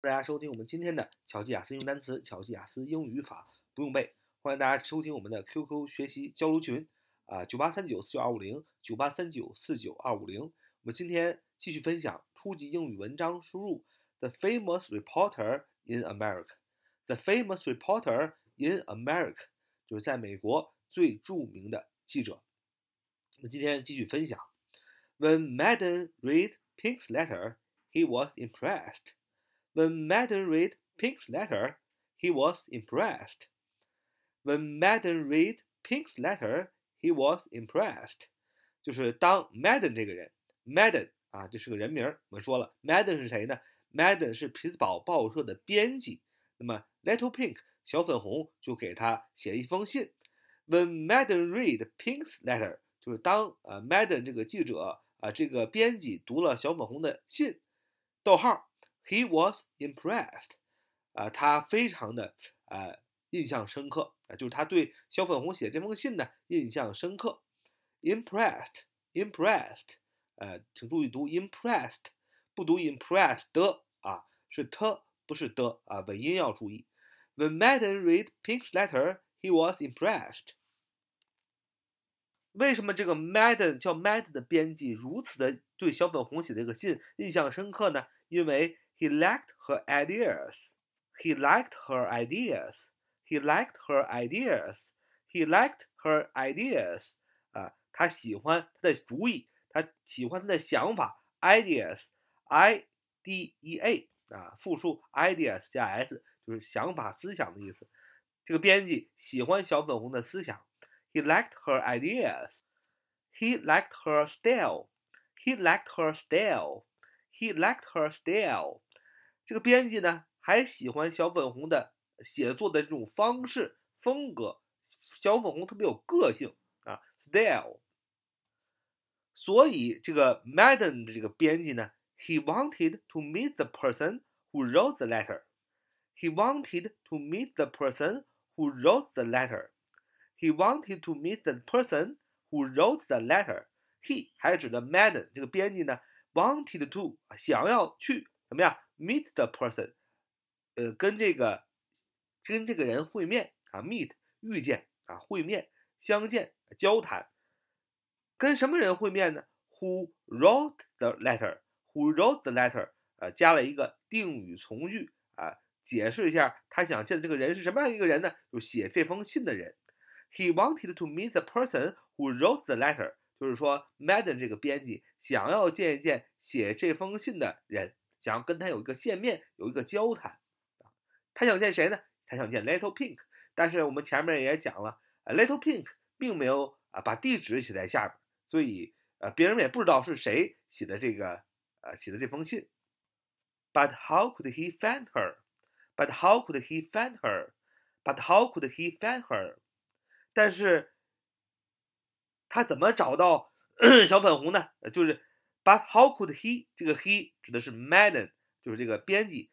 欢迎大家收听我们今天的巧记雅思英语单词、巧记雅思英语语法不用背，欢迎大家收听我们的 QQ 学习交流群啊，九八三九四九二五零，九八三九四九二五零。我们今天继续分享初级英语文章输入 The famous reporter in America，The famous reporter in America 就是在美国最著名的记者。我们今天继续分享，When Madden read Pink's letter, he was impressed. When Madden read Pink's letter, he was impressed. When Madden read Pink's letter, he was impressed. 就是当 Madden 这个人，Madden 啊，这是个人名儿。我们说了，Madden 是谁呢？Madden 是匹兹堡报社的编辑。那么 Little Pink 小粉红就给他写一封信。When Madden read Pink's letter，就是当呃 Madden 这个记者啊，这个编辑读了小粉红的信，逗号。 He was impressed，啊，他非常的呃印象深刻啊，就是他对小粉红写这封信呢印象深刻。Impressed，impressed，呃，请注意读 impressed，不读 impressed 的啊，是 t 不是的啊，尾音要注意。When Madden read Pink's letter, he was impressed。为什么这个 Madden 叫 Madden 的编辑如此的对小粉红写这个信印象深刻呢？因为 He liked her ideas. He liked her ideas. He liked her ideas. He liked her ideas. 啊，他喜欢他的主意，他喜欢他的想法。Ideas，I D E A 啊，复数 ideas 加 s 就是想法、思想的意思。这个编辑喜欢小粉红的思想。He liked her ideas. He liked her style. He liked her style. He liked her style. 这个编辑呢，还喜欢小粉红的写作的这种方式风格，小粉红特别有个性啊，style。所以这个 Madden 的这个编辑呢，he wanted to meet the person who wrote the letter。he wanted to meet the person who wrote the letter。he wanted to meet the person who wrote the letter。he 还是指的 Madden 这个编辑呢，wanted to 想要去怎么样 ？Meet the person，呃，跟这个跟这个人会面啊，meet 遇见啊，会面相见交谈，跟什么人会面呢？Who wrote the letter？Who wrote the letter？呃，加了一个定语从句啊，解释一下他想见的这个人是什么样一个人呢？就写这封信的人。He wanted to meet the person who wrote the letter，就是说，Madden 这个编辑想要见一见写这封信的人。想要跟他有一个见面，有一个交谈，他想见谁呢？他想见 Little Pink，但是我们前面也讲了，，Little Pink 并没有啊把地址写在下边，所以呃别人也不知道是谁写的这个呃写的这封信。But how could he find her? But how could he find her? But how could he find her? 但是他怎么找到小粉红呢？就是。But how could he？这个 he 指的是 Madden，就是这个编辑。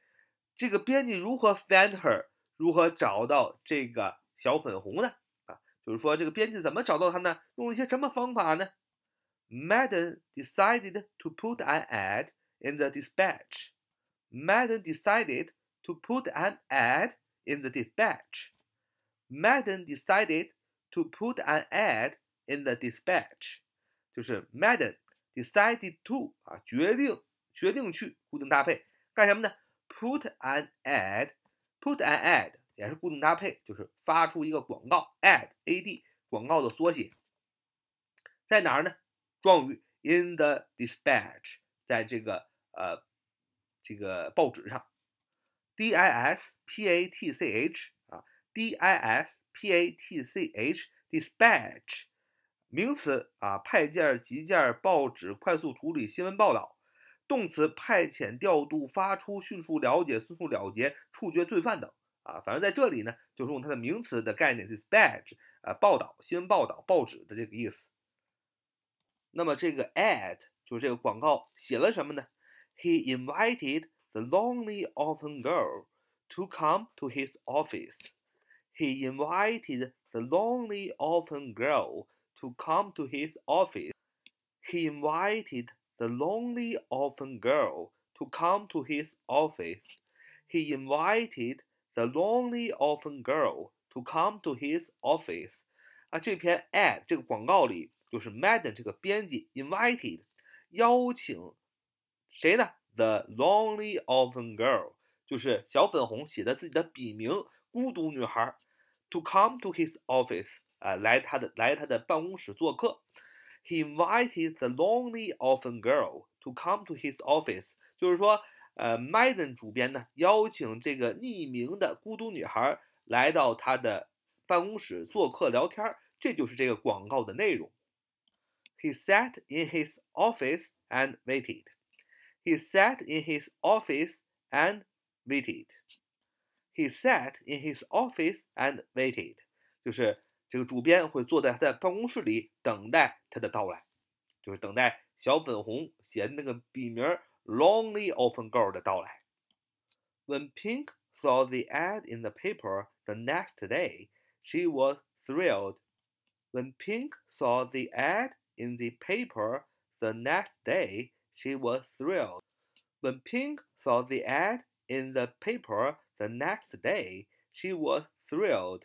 这个编辑如何 find her？如何找到这个小粉红呢？啊，就是说这个编辑怎么找到他呢？用了一些什么方法呢？Madden decided to put an ad in the dispatch. Madden decided to put an ad in the dispatch. Madden decided to put an ad in the dispatch. 就是 Madden decided to 啊，决定决定去固定搭配干什么呢？Put an ad，put an ad 也是固定搭配，就是发出一个广告，ad a d 广告的缩写，在哪儿呢？状语 in the dispatch，在这个呃这个报纸上，d i s p a t c h 啊，d i s p a t c h dispatch。名词啊，派件、急件、报纸、快速处理新闻报道；动词，派遣、调度、发出、迅速了解、迅速了结、处决罪犯等啊。反正在这里呢，就是用它的名词的概念，dispatch 啊，报道、新闻报道、报纸的这个意思。那么这个 ad 就是这个广告写了什么呢？He invited the lonely orphan girl to come to his office. He invited the lonely orphan girl. to come to his office, he invited the lonely orphan girl to come to his office. he invited the lonely orphan girl to come to his office。啊，这篇 ad 这个广告里，就是 Madden 这个编辑 invited 邀请谁呢？The lonely orphan girl，就是小粉红写的自己的笔名孤独女孩，to come to his office 啊，来他的来他的办公室做客。He invited the lonely orphan girl to come to his office，就是说，呃，Madden 主编呢邀请这个匿名的孤独女孩来到他的办公室做客聊天儿。这就是这个广告的内容。He sat in his office and waited. He sat in his office and waited. He sat in his office and waited. 就是 这个主编会坐在他的办公室里等待他的到来，就是等待小粉红写的那个笔名 “Lonely Orphan Girl” 的到来。When Pink saw the ad in the paper the next day, she was thrilled when Pink saw the ad in the paper the next day, she was thrilled. When Pink saw the ad in the paper the next day, she was thrilled.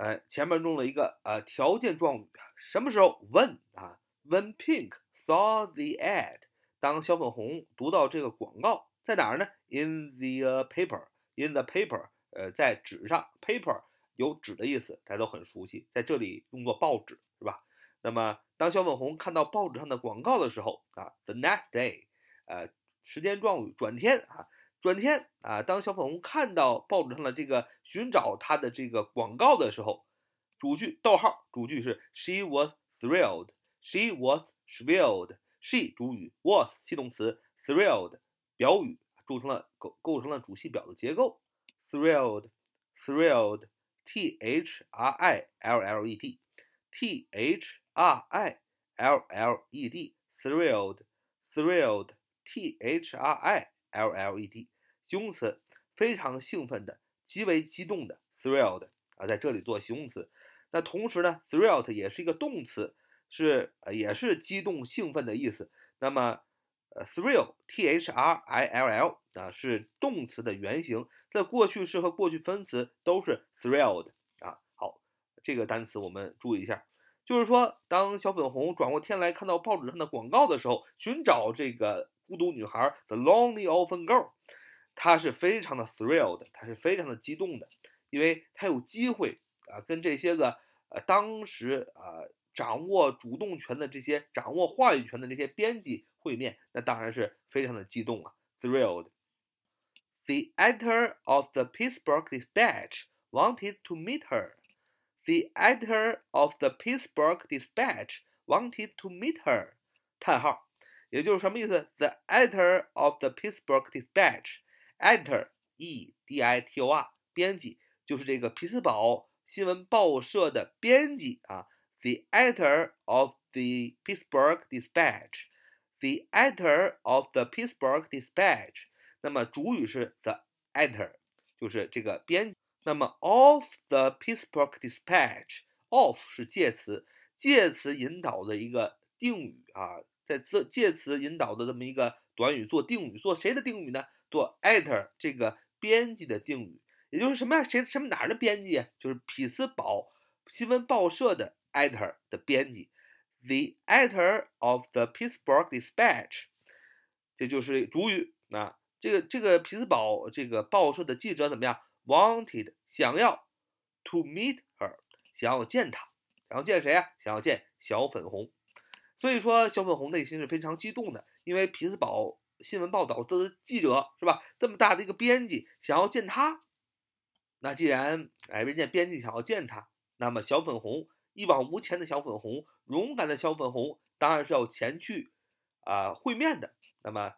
呃，前面用了一个呃条件状语，什么时候？When 啊，When Pink saw the ad，当小粉红读到这个广告，在哪儿呢？In the paper，in the paper，呃，在纸上，paper 有纸的意思，大家都很熟悉，在这里用作报纸，是吧？那么当小粉红看到报纸上的广告的时候啊，the next day，呃，时间状语转天啊，转天啊，当小粉红看到报纸上的这个寻找他的这个广告的时候，主句逗号，主句是 she was thrilled，she was thrilled，she 主语，was 系动词，thrilled 表语构成了构构成了主系表的结构，thrilled，thrilled。T H R I L L E D, T H R I L L E D, thrilled, thrilled, T H R I L L E D，形容词，非常兴奋的，极为激动的，thrilled 啊，在这里做形容词。那同时呢，thrill 也是一个动词，是呃也是激动兴奋的意思。那么呃，thrill，t h r i l l 啊，是动词的原形，它的过去式和过去分词都是 thrilled 啊。好，这个单词我们注意一下，就是说，当小粉红转过天来看到报纸上的广告的时候，寻找这个孤独女孩 the lonely orphan girl，她是非常的 thrilled，她是非常的激动的，因为她有机会啊，跟这些个呃当时啊掌握主动权的这些掌握话语权的这些编辑。会面，那当然是非常的激动啊，thrilled。The editor of the Pittsburgh Dispatch wanted to meet her. The editor of the Pittsburgh Dispatch wanted to meet her. 叹号，也就是什么意思？The editor of the Pittsburgh Dispatch，editor e d i t o r，编辑，就是这个匹兹堡新闻报社的编辑啊。The editor of the Pittsburgh Dispatch。The editor of the Pittsburgh Dispatch，那么主语是 the editor，就是这个编。那么 of the Pittsburgh Dispatch，of 是介词，介词引导的一个定语啊， 在这介词引导的这么一个短语做定语，做谁的定语呢？做 editor 这个编辑的定语，也就是什么呀？谁什么哪儿的编辑？就是匹兹堡新闻报社的 editor 的编辑。The editor of the Pittsburgh Dispatch，这就是主语啊。这个这个匹兹堡这个报社的记者怎么样？Wanted 想要 to meet her，想要见她，想要见谁啊？想要见小粉红。所以说小粉红内心是非常激动的，因为匹兹堡新闻报道的记者是吧？这么大的一个编辑想要见他。那既然哎人家编辑想要见他，那么小粉红。一往无前的小粉红，勇敢的小粉红，当然是要前去啊会面的。那么，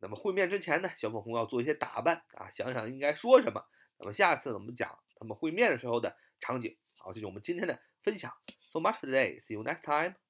那么会面之前呢，小粉红要做一些打扮啊，想想应该说什么。那么下次我们讲他们会面的时候的场景。好，这是我们今天的分享。So much for today. See you next time.